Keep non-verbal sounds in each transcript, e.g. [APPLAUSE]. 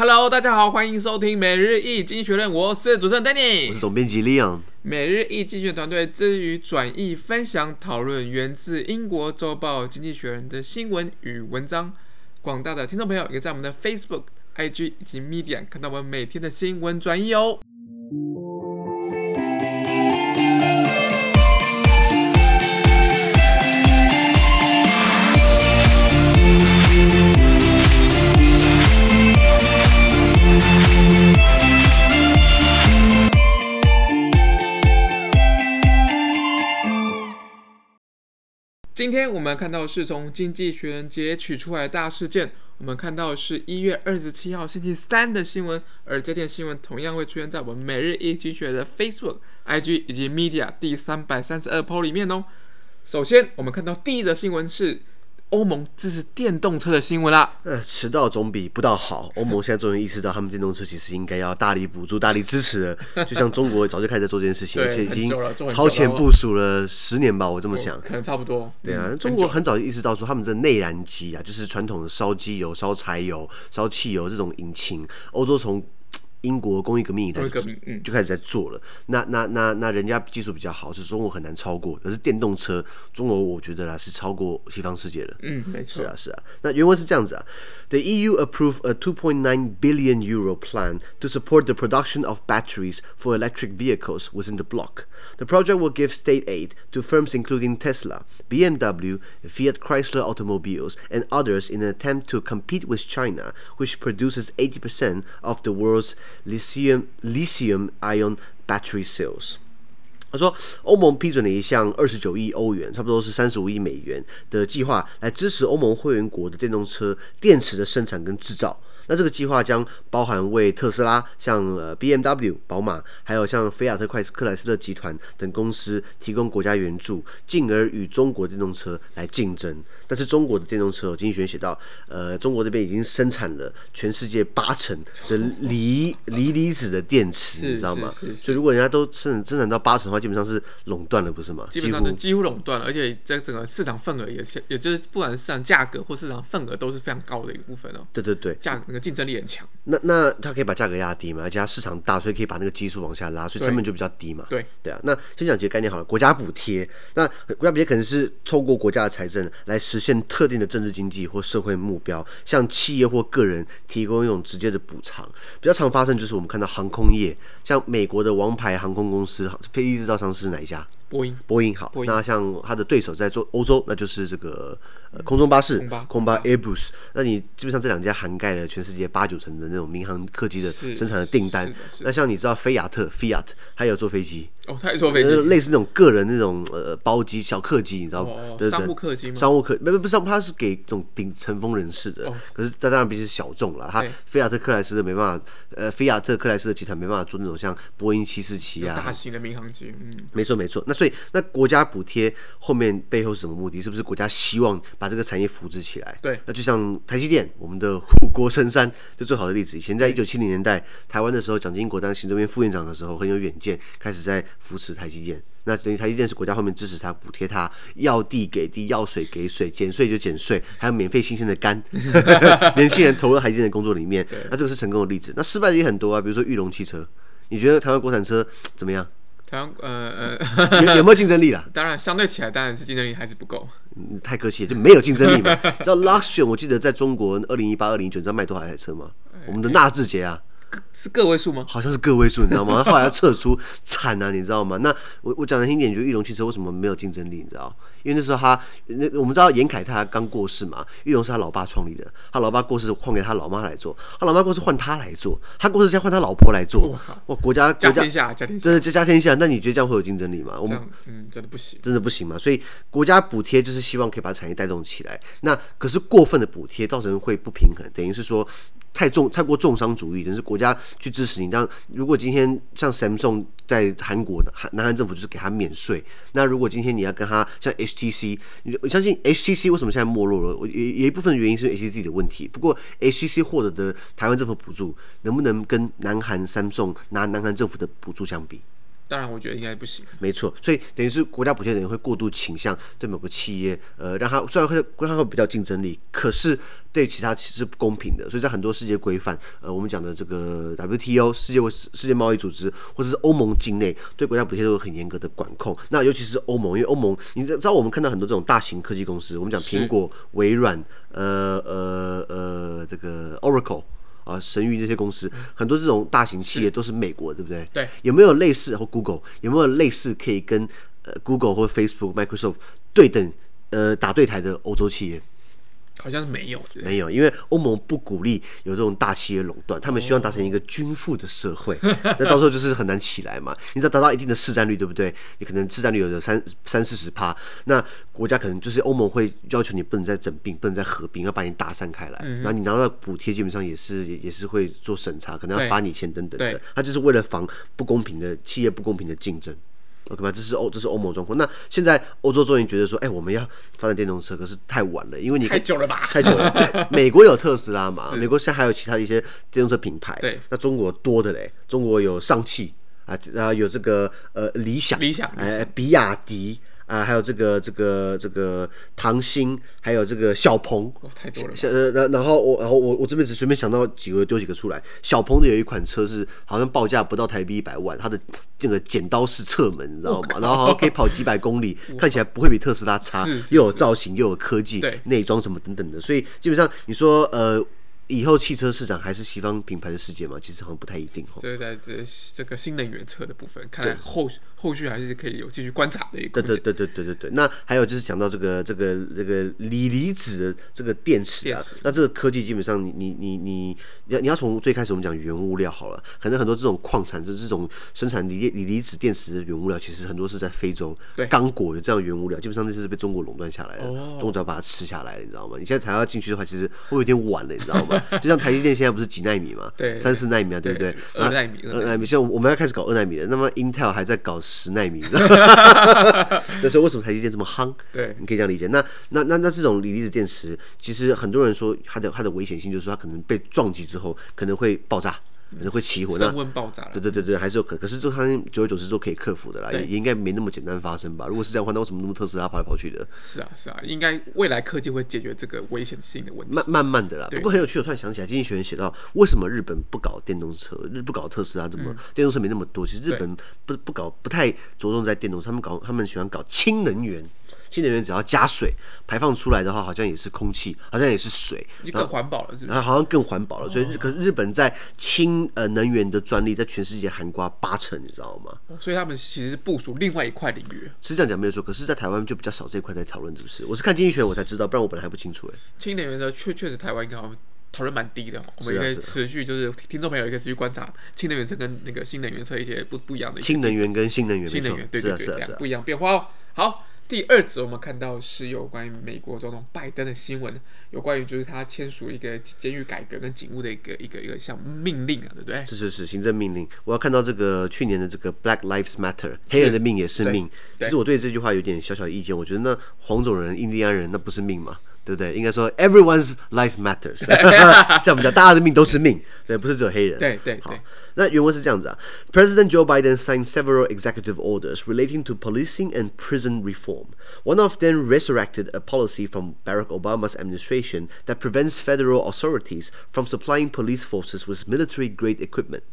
Hello，大家好，欢迎收听每日一经济学院，我是主持人 Danny，我是总编辑 Leon。每日一经济学团队致力于转译、分享、讨论源自英国周报《经济学人》的新闻与文章。广大的听众朋友也在我们的 Facebook、IG 以及 Medium 看到我们每天的新闻转译哦。今天我们看到是从《经济学人》截取出来的大事件。我们看到是一月二十七号星期三的新闻，而这篇新闻同样会出现在我们每日一经济学的 Facebook、IG 以及 Media 第三百三十二 po 里面哦。首先，我们看到第一则新闻是。欧盟支持电动车的新闻啦。呃，迟到总比不到好。[LAUGHS] 欧盟现在终于意识到，他们电动车其实应该要大力补助、大力支持了。[LAUGHS] 就像中国早就开始在做这件事情，而且已经超前部署了十年吧，我这么想。可能差不多。对啊，中国很早就意识到说，他们这内燃机啊，就是传统的烧机油、烧柴油、烧汽油这种引擎，欧洲从。英国工业革命以来就开始在做了，那那那那人家技术比较好，是中国很难超过。可是电动车，中国我觉得啦是超过西方世界的。嗯，没错。是啊，是啊。那原文是这样子啊：The EU approved a 2.9 billion euro plan to support the production of batteries for electric vehicles within the bloc. The project will give state aid to firms including Tesla, BMW, Fiat Chrysler Automobiles, and others in an attempt to compete with China, which produces 80% of the world's Lithium lithium ion battery cells。他说，欧盟批准了一项二十九亿欧元，差不多是三十五亿美元的计划，来支持欧盟会员国的电动车电池的生产跟制造。那这个计划将包含为特斯拉、像呃 BMW、宝马，还有像菲亚特、快克莱斯勒集团等公司提供国家援助，进而与中国电动车来竞争。但是中国的电动车，经济学人写到，呃，中国这边已经生产了全世界八成的锂锂离子的电池，你知道吗？所以如果人家都生产生产到八成的话，基本上是垄断了，不是吗？基本上就几乎垄断了，而且在整个市场份额也是，也就是不管是市场价格或市场份额都是非常高的一个部分哦。对对对，价格。竞争力很强，那那它可以把价格压低嘛？而且它市场大，所以可以把那个基数往下拉，所以成本就比较低嘛。对对啊，那先讲几个概念好了。国家补贴，那国家补贴可能是透过国家的财政来实现特定的政治经济或社会目标，向企业或个人提供一种直接的补偿。比较常发生就是我们看到航空业，像美国的王牌航空公司飞机制造商是哪一家？波音，波音好。那像它的对手在做欧洲，那就是这个呃空中巴士，空巴 Airbus。那你基本上这两家涵盖了全世界八九成的那种民航客机的生产的订单。那像你知道菲亚特 Fiat，还有坐飞机哦，他也坐飞机，类似那种个人那种呃包机小客机，你知道商务客机吗？商务客不不不是，它是给这种顶层峰人士的。可是它当然必须是小众了。它菲亚特克莱斯的没办法，呃，菲亚特克莱斯的集团没办法做那种像波音七四七啊，大型的民航机。嗯，没错没错。那所以那国家补贴后面背后是什么目的？是不是国家希望把这个产业扶植起来？对。那就像台积电，我们的护国神山，就最好的例子。以前在一九七零年代台湾的时候，蒋经国当行政院副院长的时候，很有远见，开始在扶持台积电。那等于台积电是国家后面支持他、补贴他，要地给地，要水给水，减税就减税，还有免费新鲜的肝，[LAUGHS] 年轻人投入台积电的工作里面。那这个是成功的例子。那失败的也很多啊，比如说裕隆汽车，你觉得台湾国产车怎么样？台湾呃呃有有没有竞争力啦？[LAUGHS] 当然，相对起来当然是竞争力还是不够。太客气了，就没有竞争力嘛。知道 Luxion 我记得在中国二零一八、二零一九，你知道卖多少台车吗？我们的纳智捷啊。是个位数吗？好像是个位数，你知道吗？[LAUGHS] 后来要撤出，惨啊，你知道吗？那我我讲的听点，就玉龙汽车为什么没有竞争力？你知道？因为那时候他那我们知道严凯他刚过世嘛，玉龙是他老爸创立的，他老爸过世换给他老妈来做，他老妈过世换他来做，他过世先换他老婆来做。哇，国家国家家天下，家天下，真的家家天下。那你觉得这样会有竞争力吗？我们嗯，真的不行，真的不行嘛。所以国家补贴就是希望可以把产业带动起来。那可是过分的补贴造成会不平衡，等于是说。太重太过重商主义，等是国家去支持你。当如果今天像 Samsung 在韩国的韩南韩政府就是给他免税，那如果今天你要跟他像 HTC，你我相信 HTC 为什么现在没落了？也有一部分原因是 HTC 的问题。不过 HTC 获得的台湾政府补助，能不能跟南韩 Samsung 拿南韩政府的补助相比？当然，我觉得应该不行。没错，所以等于是国家补贴等于会过度倾向对某个企业，呃，让它虽然会让它会比较竞争力，可是对其他其实是不公平的。所以在很多世界规范，呃，我们讲的这个 WTO 世界世界贸易组织，或者是欧盟境内对国家补贴都有很严格的管控。那尤其是欧盟，因为欧盟，你知道我们看到很多这种大型科技公司，我们讲苹果、微软，呃呃呃，这个 Oracle。啊，神域这些公司，很多这种大型企业都是美国，对不对？对。有没有类似或 Google 有没有类似可以跟呃 Google 或 Facebook、Microsoft 对等呃打对台的欧洲企业？好像是没有，没有，因为欧盟不鼓励有这种大企业垄断，他们希望达成一个均富的社会。那、哦、到时候就是很难起来嘛。[LAUGHS] 你只要达到一定的市占率，对不对？你可能市占率有的三三四十趴，那国家可能就是欧盟会要求你不能再整并，不能再合并，要把你打散开来。然、嗯、后你拿到补贴，基本上也是也也是会做审查，可能要罚你钱等等的。他就是为了防不公平的企业不公平的竞争。OK 吧，这是欧，这是欧盟状况。那现在欧洲终于觉得说，哎、欸，我们要发展电动车，可是太晚了，因为你太久了吧？太久了。对，美国有特斯拉嘛？[LAUGHS] 美国现在还有其他的一些电动车品牌。对，那中国多的嘞，中国有上汽啊，然后有这个呃理想，理想，哎，比亚迪。啊，还有这个这个这个唐鑫，还有这个小鹏，哦，太多了。呃，然然后我然后我我这边只随便想到几个，丢几个出来。小鹏的有一款车是好像报价不到台币一百万，它的这个剪刀式侧门，你知道吗？然后好像可以跑几百公里，看起来不会比特斯拉差，又有造型又有科技，内装什么等等的。所以基本上你说呃。以后汽车市场还是西方品牌的世界吗？其实好像不太一定哦。这在这这个新能源车的部分，看来后后续还是可以有继续观察的一个。对对对对对对对。那还有就是讲到这个这个这个锂离子的这个电池啊，那这个科技基本上你你你你你要你要从最开始我们讲原物料好了，可能很多这种矿产就是这种生产锂锂离子电池的原物料，其实很多是在非洲刚果有这样原物料，基本上那是被中国垄断下来的，中国只要把它吃下来了，你知道吗？你现在才要进去的话，其实会有点晚了，你知道吗？[LAUGHS] 就像台积电现在不是几纳米嘛？对，三四纳米啊，对不对？二纳米，二纳米。现在我们要开始搞二纳米了，那么 Intel 还在搞十纳米，你知道吗？[LAUGHS] 那时候为什么台积电这么夯？对，你可以这样理解。那那那那这种锂离子电池，其实很多人说它的它的危险性，就是说它可能被撞击之后可能会爆炸。可能会起火，那温爆炸了。对对对对，还是有可，可是这它久而久之都可以克服的啦，也也应该没那么简单发生吧？如果是这样的话，那为什么那么特斯拉跑来跑去的？是啊是啊，应该未来科技会解决这个危险性的问题。慢慢慢的啦，不过很有趣，我突然想起来，经济学人写到，为什么日本不搞电动车？日不搞特斯拉，怎么、嗯、电动车没那么多？其实日本不不搞，不太着重在电动车，他们搞他们喜欢搞氢能源。新能源只要加水排放出来的话，好像也是空气，好像也是水，你更环保了是不是？然后好像更环保了。所以，可是日本在氢呃能源的专利在全世界涵盖八成，你知道吗？所以他们其实是部署另外一块领域。是这样讲没有错，可是，在台湾就比较少这一块在讨论，是不是？我是看经济学我才知道，不然我本来还不清楚哎。氢能源的确确实台湾应该讨论蛮低的，我们应该持续就是听众朋友也可以持续观察氢能源车跟那个新能源车一些不不一样的氢能源跟新能源，新能源对对对，不一样变化哦。好。第二则，我们看到是有关于美国总统拜登的新闻，有关于就是他签署一个监狱改革跟警务的一个一个一个像命令啊，对不对？是是是，行政命令。我要看到这个去年的这个 Black Lives Matter，黑人的命也是命。其实我对这句话有点小小的意见，我觉得那黄种人、印第安人那不是命吗？对不对？应该说 everyone's life matters，这样比较大家的命都是命，对，不是只有黑人。对对对。好，那原文是这样子啊：President [LAUGHS] Joe Biden signed several executive orders relating to policing and prison reform. One of them resurrected a policy from Barack Obama's administration that prevents federal authorities from supplying police forces with military-grade equipment.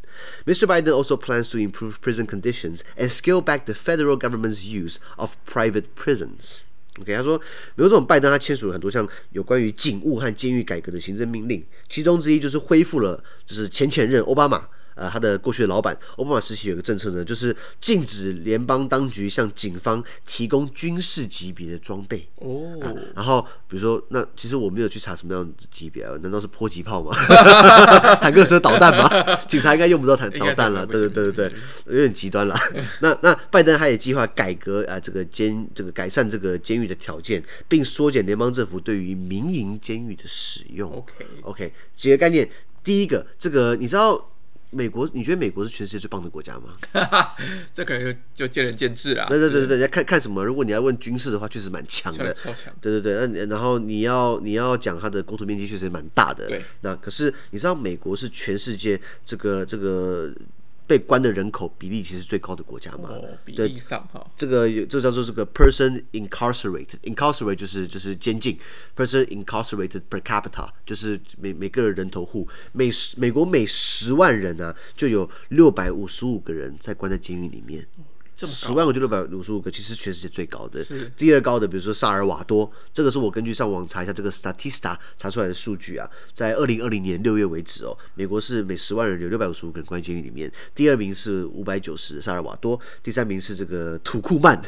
Mr. Biden also plans to improve prison conditions and scale back the federal government's use of private prisons. OK，他说，美国总统拜登他签署了很多项有关于警务和监狱改革的行政命令，其中之一就是恢复了，就是前前任奥巴马。呃，他的过去的老板奥巴马时期有个政策呢，就是禁止联邦当局向警方提供军事级别的装备。哦、啊，然后比如说，那其实我没有去查什么样的级别啊？难道是迫击炮吗？[LAUGHS] 坦克车导弹吗？[LAUGHS] 警察应该用不到弹导弹了。对对对对对，有点极端了。[LAUGHS] 那那拜登他也计划改革啊，这个监这个改善这个监狱的条件，并缩减联邦政府对于民营监狱的使用。OK OK，几个概念，第一个，这个你知道。美国，你觉得美国是全世界最棒的国家吗？[LAUGHS] 这可能就就见仁见智了。对对对对，要看看什么。如果你要问军事的话，确实蛮强的，超强。对对对，那然后你要你要讲它的国土面积，确实蛮大的。对。那可是你知道，美国是全世界这个这个被关的人口比例其实最高的国家嘛。哦，比例上哈，这个这叫做这个 person incarcerated，incarcerated 就是就是监禁，person incarcerated per capita 就是每每个人头户，每十美国每十万人呢、啊、就有六百五十五个人在关在监狱里面。十万个就六百五十五个，其实全世界最高的。第二高的，比如说萨尔瓦多，这个是我根据上网查一下这个 Statista 查出来的数据啊，在二零二零年六月为止哦，美国是每十万人有六百五十五个人关监狱里面。第二名是五百九十萨尔瓦多，第三名是这个土库曼，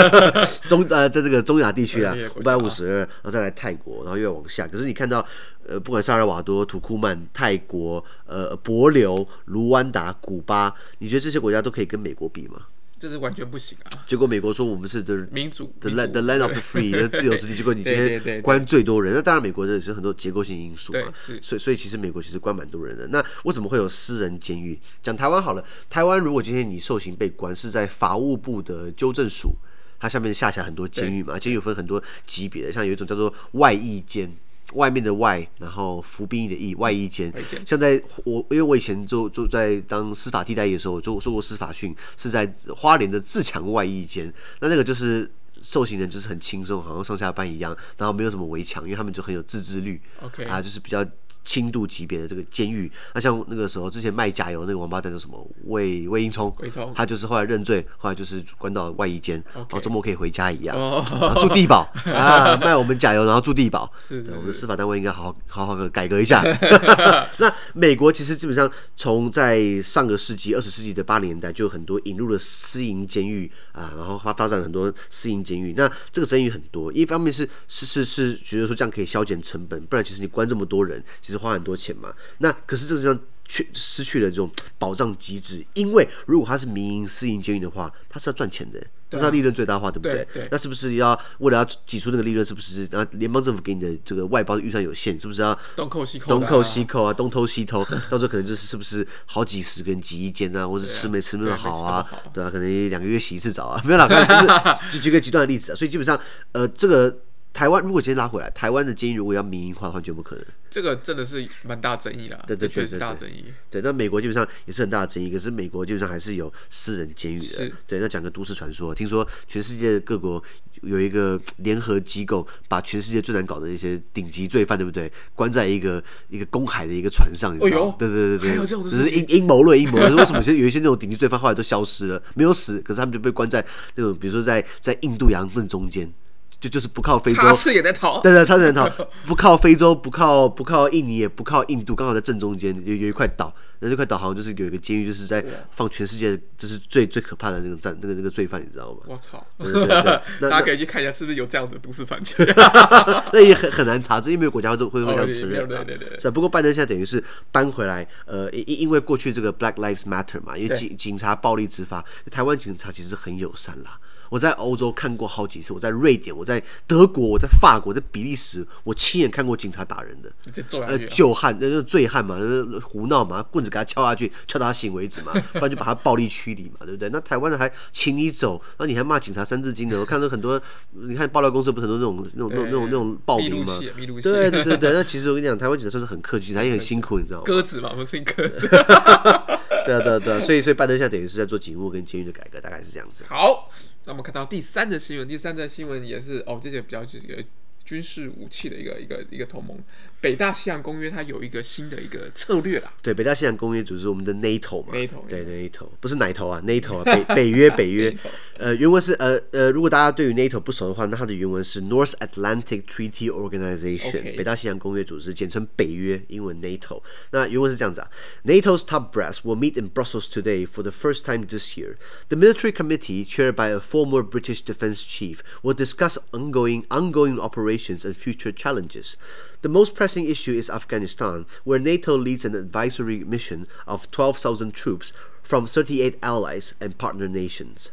[LAUGHS] 中呃在这个中亚地区啊，五百五十二，然后再来泰国，然后又要往下。可是你看到呃，不管萨尔瓦多、土库曼、泰国、呃帛琉、卢湾达、古巴，你觉得这些国家都可以跟美国比吗？这是完全不行啊！结果美国说我们是 the 民主，the land the land of the free，[LAUGHS] 自由之地。结果你今天关最多人，那当然美国这是很多结构性因素嘛。是，所以所以其实美国其实关蛮多人的。那为什么会有私人监狱？讲台湾好了，台湾如果今天你受刑被关，是在法务部的纠正署，它下面下辖很多监狱嘛，监狱有分很多级别的，像有一种叫做外役监。外面的外，然后服兵役的役，外役间。像在我，因为我以前就就在当司法替代役的时候，做做过司法训，是在花莲的自强外役间。那那个就是受刑人就是很轻松，好像上下班一样，然后没有什么围墙，因为他们就很有自制律。OK 啊，就是比较。轻度级别的这个监狱，那像那个时候之前卖假油那个王八蛋叫什么？魏魏英聪，他就是后来认罪，后来就是关到外衣监，然后周末可以回家一样，住地堡。[LAUGHS] 啊，卖我们假油，然后住地堡，是，我们的司法单位应该好好好好的改革一下。[LAUGHS] 那美国其实基本上从在上个世纪二十世纪的八零年代就有很多引入了私营监狱啊，然后发发展了很多私营监狱。那这个争议很多，一方面是是是是觉得说这样可以削减成本，不然其实你关这么多人，其实花很多钱嘛，那可是这个上却失去了这种保障机制，因为如果它是民营私营监狱的话，它是要赚钱的，它是要利润最大化，对不对？那是不是要为了要挤出那个利润，是不是？然后联邦政府给你的这个外包预算有限，是不是要东扣西扣？东扣西扣啊，东偷西偷，[LAUGHS] 到时候可能就是是不是好几十个人挤一间啊，或者吃没吃那么好啊？对啊，可能两个月洗一次澡啊，没有啦，就是就举个极端的例子啊。所以基本上，呃，这个。台湾如果今天拉回来，台湾的监狱如果要民营化的话，绝不可能。这个真的是蛮大争议啦，对对对，确实大争议。对，那美国基本上也是很大的争议，可是美国基本上还是有私人监狱的。是对，那讲个都市传说，听说全世界各国有一个联合机构，把全世界最难搞的一些顶级罪犯，对不对？关在一个一个公海的一个船上，你知道吗？对对对对，还有这种，只是阴阴谋论，阴谋论。为什么有一些那种顶级罪犯后来都消失了，没有死，可是他们就被关在那种，比如说在在印度洋正中间。就就是不靠非洲，插翅也在逃，对对，插翅也在逃，不靠非洲，不靠不靠印尼，也不靠印度，刚好在正中间有有一块岛，那这块岛好像就是有一个监狱，就是在放全世界就是最最可怕的那个战那个那个罪犯，你知道吗？我操！对对对，大家可以去看一下是不是有这样的都市传奇。[LAUGHS] 那也很很难查，这因为国家会会会这样承认。对对对。是，不过拜登现在等于是搬回来，呃，因因为过去这个 Black Lives Matter 嘛，因为警警察暴力执法，台湾警察其实很友善啦。我在欧洲看过好几次，我在瑞典，我在德国，我在法国，在比利时，我亲眼看过警察打人的，呃，旧汉，那是醉汉嘛，那胡闹嘛，棍子给他敲下去，敲到他醒为止嘛，[LAUGHS] 不然就把他暴力驱离嘛，对不对？那台湾人还请你走，那你还骂警察三字经的，我看到很多，你看爆料公司不是很多那种那种那种那种那种暴民吗？对对对对，那其实我跟你讲，台湾警察算是很客气，警察也很辛苦，你知道吗？鸽子嘛，不是鸽子。[LAUGHS] 对对对，所以所以拜登现在等于是在做警务跟监狱的改革，大概是这样子。好。那我们看到第三则新闻，第三则新闻也是哦，这些比较就是一个军事武器的一个一个一个同盟。北大西洋公约它有一个新的一个策略啦。对，北大西洋公约就是我们的 NATO 嘛。NATO 对 NATO 不是奶头啊，NATO 啊，北北约北约。呃，原文是呃呃，如果大家对于 NATO [LAUGHS] 不熟的话，那它的原文是 North Atlantic Treaty Organization，北大西洋公约组织，简称北约，英文 NATO。那原文是这样子啊，NATO's top brass will meet in Brussels today for the first time this year. The military committee, chaired by a former British defense chief, will discuss ongoing ongoing operations and future challenges. The most pressing issue is Afghanistan, where NATO leads an advisory mission of 12,000 troops from 38 allies and partner nations.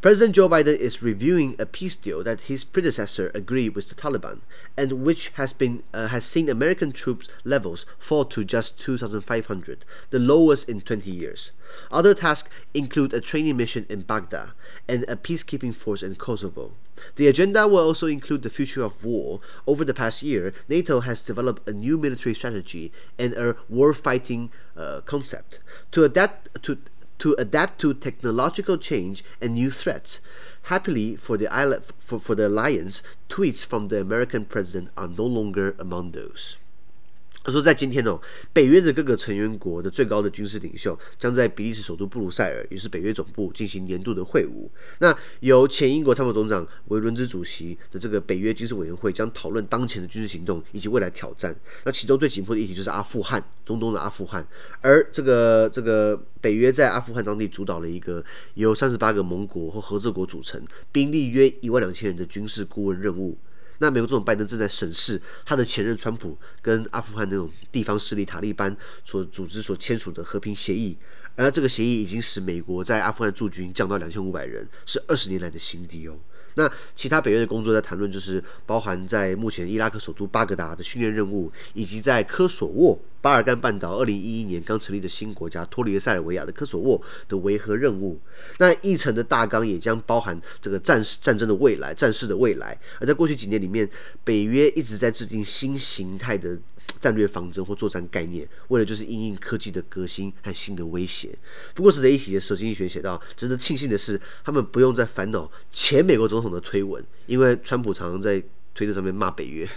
President Joe Biden is reviewing a peace deal that his predecessor agreed with the Taliban, and which has been uh, has seen American troops levels fall to just 2,500, the lowest in 20 years. Other tasks include a training mission in Baghdad and a peacekeeping force in Kosovo. The agenda will also include the future of war. Over the past year, NATO has developed a new military strategy and a war fighting uh, concept to adapt to to adapt to technological change and new threats. Happily for the, for, for the alliance, tweets from the American president are no longer among those. 他说，在今天哦，北约的各个成员国的最高的军事领袖将在比利时首都布鲁塞尔，也是北约总部进行年度的会晤。那由前英国参谋总长为伦兹主席的这个北约军事委员会将讨论当前的军事行动以及未来挑战。那其中最紧迫的议题就是阿富汗，中东的阿富汗。而这个这个北约在阿富汗当地主导了一个由三十八个盟国或合作国组成、兵力约一万两千人的军事顾问任务。那美国总统拜登正在审视他的前任川普跟阿富汗那种地方势力塔利班所组织所签署的和平协议，而这个协议已经使美国在阿富汗驻军降到两千五百人，是二十年来的新低哦。那其他北约的工作在谈论，就是包含在目前伊拉克首都巴格达的训练任务，以及在科索沃巴尔干半岛二零一一年刚成立的新国家脱离了塞尔维亚的科索沃的维和任务。那议程的大纲也将包含这个战战争的未来、战事的未来。而在过去几年里面，北约一直在制定新形态的。[TSK] 战略方针或作战概念，为了就是因应科技的革新和新的威胁。不过值得一提的是，经济学写到，值得庆幸的是，他们不用再烦恼前美国总统的推文，因为川普常常在。推特上面骂北约，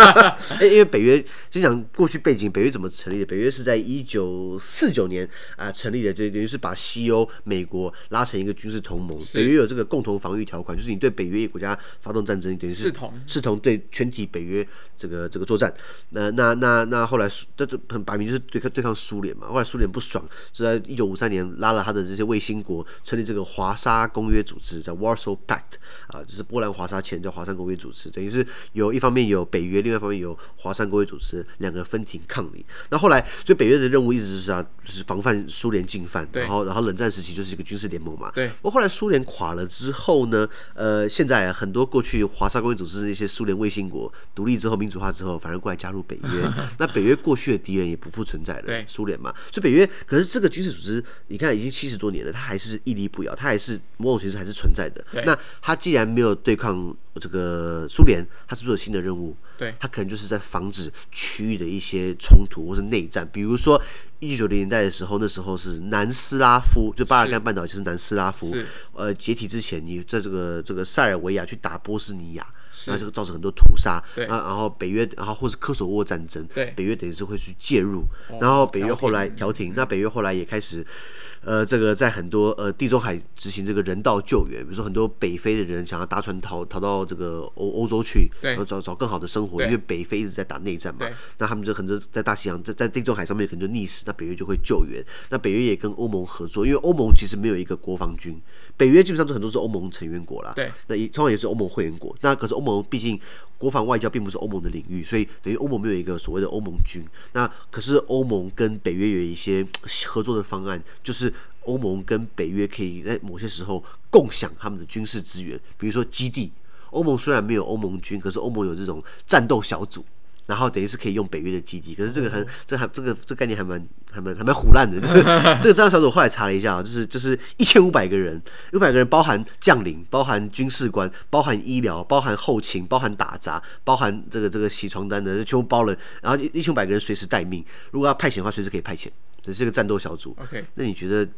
[LAUGHS] 因为北约就讲过去背景，北约怎么成立的？北约是在一九四九年啊、呃、成立的，就等于是把西欧、美国拉成一个军事同盟。北约有这个共同防御条款，就是你对北约国家发动战争，等于是视同视同对全体北约这个这个作战。那那那那后来这这很摆明就是对抗对抗苏联嘛。后来苏联不爽，是在一九五三年拉了他的这些卫星国，成立这个华沙公约组织，叫 Warsaw Pact 啊，就是波兰华沙前叫华沙公约组织，等于是。有一方面有北约，另外一方面有华沙公约组织，两个分庭抗礼。那后来，所以北约的任务一直就是啊，就是防范苏联进犯。然后，然后冷战时期就是一个军事联盟嘛。对。不过后来苏联垮了之后呢，呃，现在很多过去华沙公约组织那些苏联卫星国独立之后、民主化之后，反而过来加入北约。[LAUGHS] 那北约过去的敌人也不复存在了。对。苏联嘛，所以北约可是这个军事组织，你看已经七十多年了，它还是屹立不摇，它还是某种形式还是存在的。那它既然没有对抗。这个苏联，它是不是有新的任务？对，它可能就是在防止区域的一些冲突或是内战。比如说，一九九零年代的时候，那时候是南斯拉夫，就巴尔干半岛就是南斯拉夫，呃，解体之前，你在这个这个塞尔维亚去打波斯尼亚，那就造成很多屠杀。对，然后北约，然后或是科索沃战争，对，北约等于是会去介入。然后北约后来调停，那北约后来也开始。呃，这个在很多呃地中海执行这个人道救援，比如说很多北非的人想要搭船逃逃到这个欧欧洲去，然后找找更好的生活，因为北非一直在打内战嘛，那他们就可能在大西洋在在地中海上面可能就溺死，那北约就会救援，那北约也跟欧盟合作，因为欧盟其实没有一个国防军，北约基本上都很多是欧盟成员国啦，对，那也通常也是欧盟会员国，那可是欧盟毕竟国防外交并不是欧盟的领域，所以等于欧盟没有一个所谓的欧盟军，那可是欧盟跟北约有一些合作的方案，就是。欧盟跟北约可以在某些时候共享他们的军事资源，比如说基地。欧盟虽然没有欧盟军，可是欧盟有这种战斗小组，然后等于是可以用北约的基地。可是这个很，这还这个这个概念还蛮还蛮还蛮唬烂的，就是 [LAUGHS] 这个战斗小组后来查了一下，就是就是一千五百个人，五百个人包含将领，包含军事官，包含医疗，包含后勤，包含打杂，包含这个这个洗床单的，全部包了。然后一千五百个人随时待命，如果要派遣的话，随时可以派遣。这是一个战斗小组。OK，那你觉得？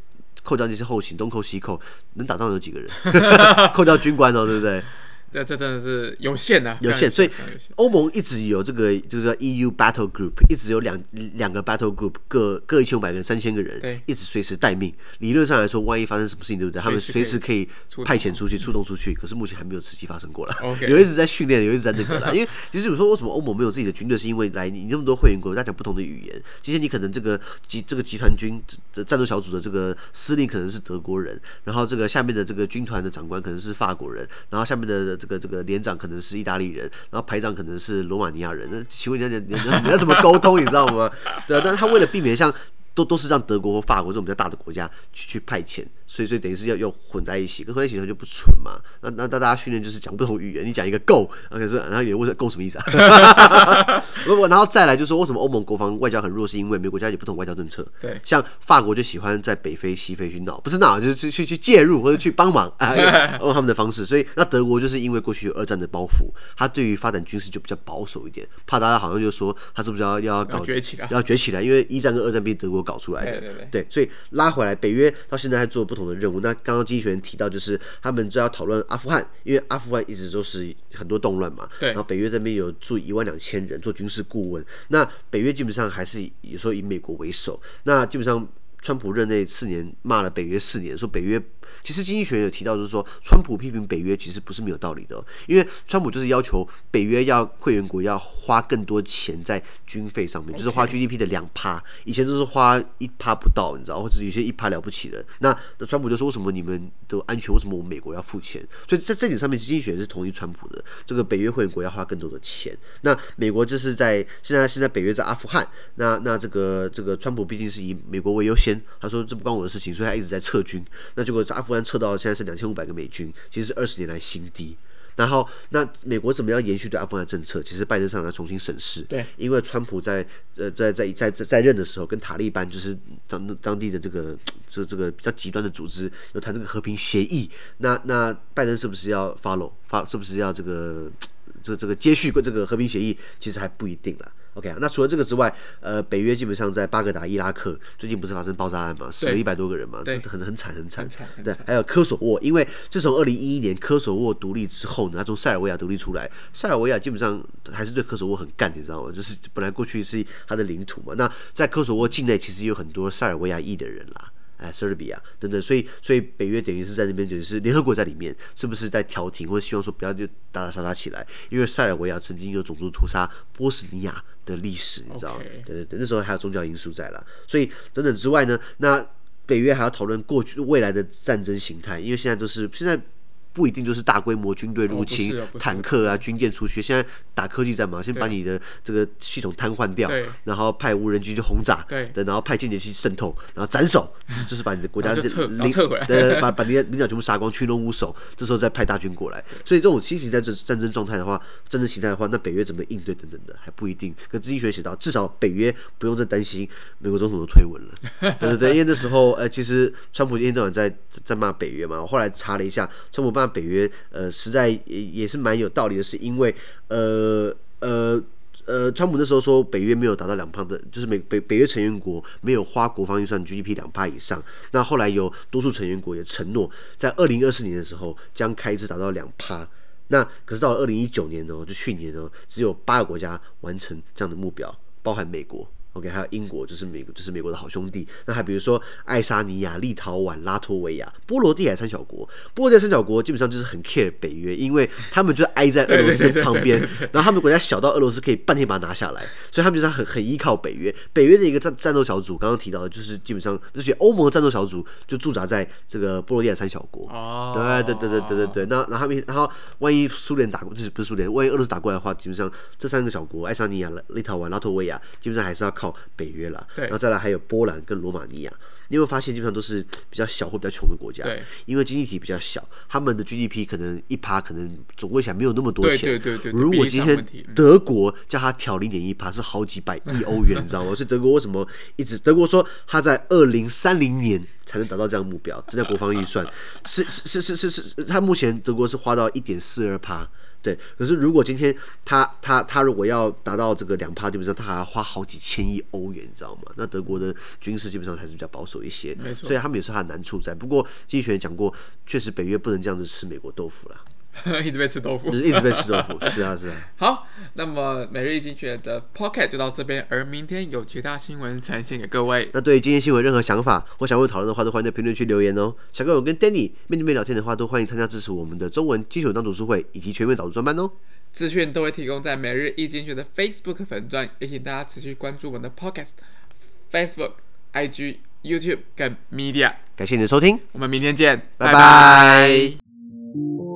扣掉那些后勤，东扣西扣，能打仗有几个人？[LAUGHS] 扣掉军官哦，对不对？这这真的是有限的，有限。所以欧盟一直有这个，就是说 EU Battle Group，一直有两两个 Battle Group，各各一千五百个人、三千个人，对，一直随时待命。理论上来说，万一发生什么事情，对不对？他们随时可以派遣出去、出动出去。可是目前还没有实际发生过了。有一直在训练，有一直在那个了。因为其实有时候为什么欧盟没有自己的军队，是因为来你那么多会员国，大家讲不同的语言。今天你可能这个集这个集团军的战斗小组的这个司令可能是德国人，然后这个下面的这个军团的长官可能是法国人，然后下面的这个这个连长可能是意大利人，然后排长可能是罗马尼亚人。那请问你你你你要怎么沟通？你知道吗？对啊，但是他为了避免像。都都是让德国和法国这种比较大的国家去去派遣，所以所以等于是要要混在一起，跟混在一起的话就不纯嘛。那那大家训练就是讲不同语言，你讲一个 go，然后说然后有人问说 go 什么意思啊？[LAUGHS] 不不，然后再来就是说为什么欧盟国防外交很弱，是因为每个国家有不同外交政策。对，像法国就喜欢在北非、西非去闹，不是闹，就是去去去介入或者去帮忙啊，[LAUGHS] 用他们的方式。所以那德国就是因为过去有二战的包袱，他对于发展军事就比较保守一点，怕大家好像就说他是不是要要搞要崛起来，要崛起来，因为一战跟二战比德国。搞出来的。对对对，对，所以拉回来，北约到现在还做不同的任务。那刚刚经济学人提到，就是他们就要讨论阿富汗，因为阿富汗一直都是很多动乱嘛。对。然后北约这边有驻一万两千人做军事顾问。那北约基本上还是有时候以美国为首。那基本上。川普任内四年骂了北约四年，说北约其实经济学人有提到，就是说川普批评北约其实不是没有道理的，因为川普就是要求北约要会员国要花更多钱在军费上面，就是花 GDP 的两趴，以前都是花一趴不到，你知道，或者有些一趴了不起的。那那川普就说，为什么你们都安全，为什么我们美国要付钱？所以在这点上面，经济学人是同意川普的，这个北约会员国要花更多的钱。那美国就是在现在现在北约在阿富汗，那那这个这个川普毕竟是以美国为优先。他说这不关我的事情，所以他一直在撤军。那结果在阿富汗撤到现在是两千五百个美军，其实是二十年来新低。然后那美国怎么样延续对阿富汗政策？其实拜登上来要重新审视。对，因为川普在呃在在在在在任的时候，跟塔利班就是当当地的这个这这个比较极端的组织有谈这个和平协议。那那拜登是不是要 follow？发是不是要这个这这个接续这个和平协议？其实还不一定了。OK 啊，那除了这个之外，呃，北约基本上在巴格达、伊拉克最近不是发生爆炸案嘛，死了一百多个人嘛，这很很惨很惨。对，还有科索沃，因为自从二零一一年科索沃独立之后呢，他从塞尔维亚独立出来，塞尔维亚基本上还是对科索沃很干，你知道吗？就是本来过去是他的领土嘛，那在科索沃境内其实有很多塞尔维亚裔的人啦。哎，塞尔比亚等等，所以所以北约等于是在那边，等于是联合国在里面，是不是在调停，或者希望说不要就打打杀杀起来？因为塞尔维亚曾经有种族屠杀波斯尼亚的历史，你知道.对对对，那时候还有宗教因素在了。所以等等之外呢，那北约还要讨论过去未来的战争形态，因为现在都是现在。不一定就是大规模军队入侵，坦克啊、军舰出去。现在打科技战嘛，先把你的这个系统瘫痪掉，然后派无人机去轰炸，对，然后派间谍去渗透，然后斩首，就是把你的国家领撤回来，把把你的领导全部杀光，群龙无首。这时候再派大军过来。所以这种新型战争战争状态的话，战争形态的话，那北约怎么应对等等的还不一定。可经济学写到，至少北约不用再担心美国总统的推文了。对对对，因为那时候呃，其实川普一天到晚在在骂北约嘛。我后来查了一下，川普骂。北约呃，实在也也是蛮有道理的，是因为呃呃呃，川普那时候说北约没有达到两趴的，就是美北北约成员国没有花国防预算 GDP 两趴以上。那后来有多数成员国也承诺，在二零二四年的时候将开支达到两趴。那可是到了二零一九年呢，就去年呢，只有八个国家完成这样的目标，包含美国。OK，还有英国，就是美国，就是美国的好兄弟。那还比如说爱沙尼亚、立陶宛、拉脱维亚、波罗的海三小国。波罗的海三小国基本上就是很 care 北约，因为他们就挨在俄罗斯旁边，然后他们国家小到俄罗斯可以半天把它拿下来，所以他们就是很很依靠北约。北约的一个战战斗小组，刚刚提到的就是基本上，那些欧盟的战斗小组就驻扎在这个波罗的海三小国。哦，对对对对对对对。那然后他们，然后万一苏联打过，就是不是苏联，万一俄罗斯打过来的话，基本上这三个小国，爱沙尼亚、立陶宛、拉脱维亚，基本上还是要靠。北约了，然后再来还有波兰跟罗马尼亚，你有没有发现基本上都是比较小或比较穷的国家？对，因为经济体比较小，他们的 GDP 可能一趴可能总归起来没有那么多钱。对对对，对。如果今天德国叫他调零点一趴，是好几百亿欧元，你知道吗？所以德国为什么一直？德国说他在二零三零年才能达到这样的目标，增加国防预算，是是是是是是，他目前德国是花到一点四二趴。对，可是如果今天他他他如果要达到这个两趴，基本上他还要花好几千亿欧元，你知道吗？那德国的军事基本上还是比较保守一些，没错。所以他们也是他的难处在。不过经济学讲过，确实北约不能这样子吃美国豆腐了。[LAUGHS] 一直被吃豆腐，一直被吃豆腐，[LAUGHS] 是啊是啊。好，那么每日一经济学的 Pocket 就到这边，而明天有其他新闻呈现给各位。那对于今天新闻任何想法或想问讨论的话，都欢迎在评论区留言哦。想跟我跟 Danny 面对面聊天的话，都欢迎参加支持我们的中文基础当读书会以及全面导读专班哦。资讯都会提供在每日一经济学的 Facebook 粉专，也请大家持续关注我们的 Podcast、Facebook、IG、YouTube 跟 Media。感谢你的收听，我们明天见，拜拜。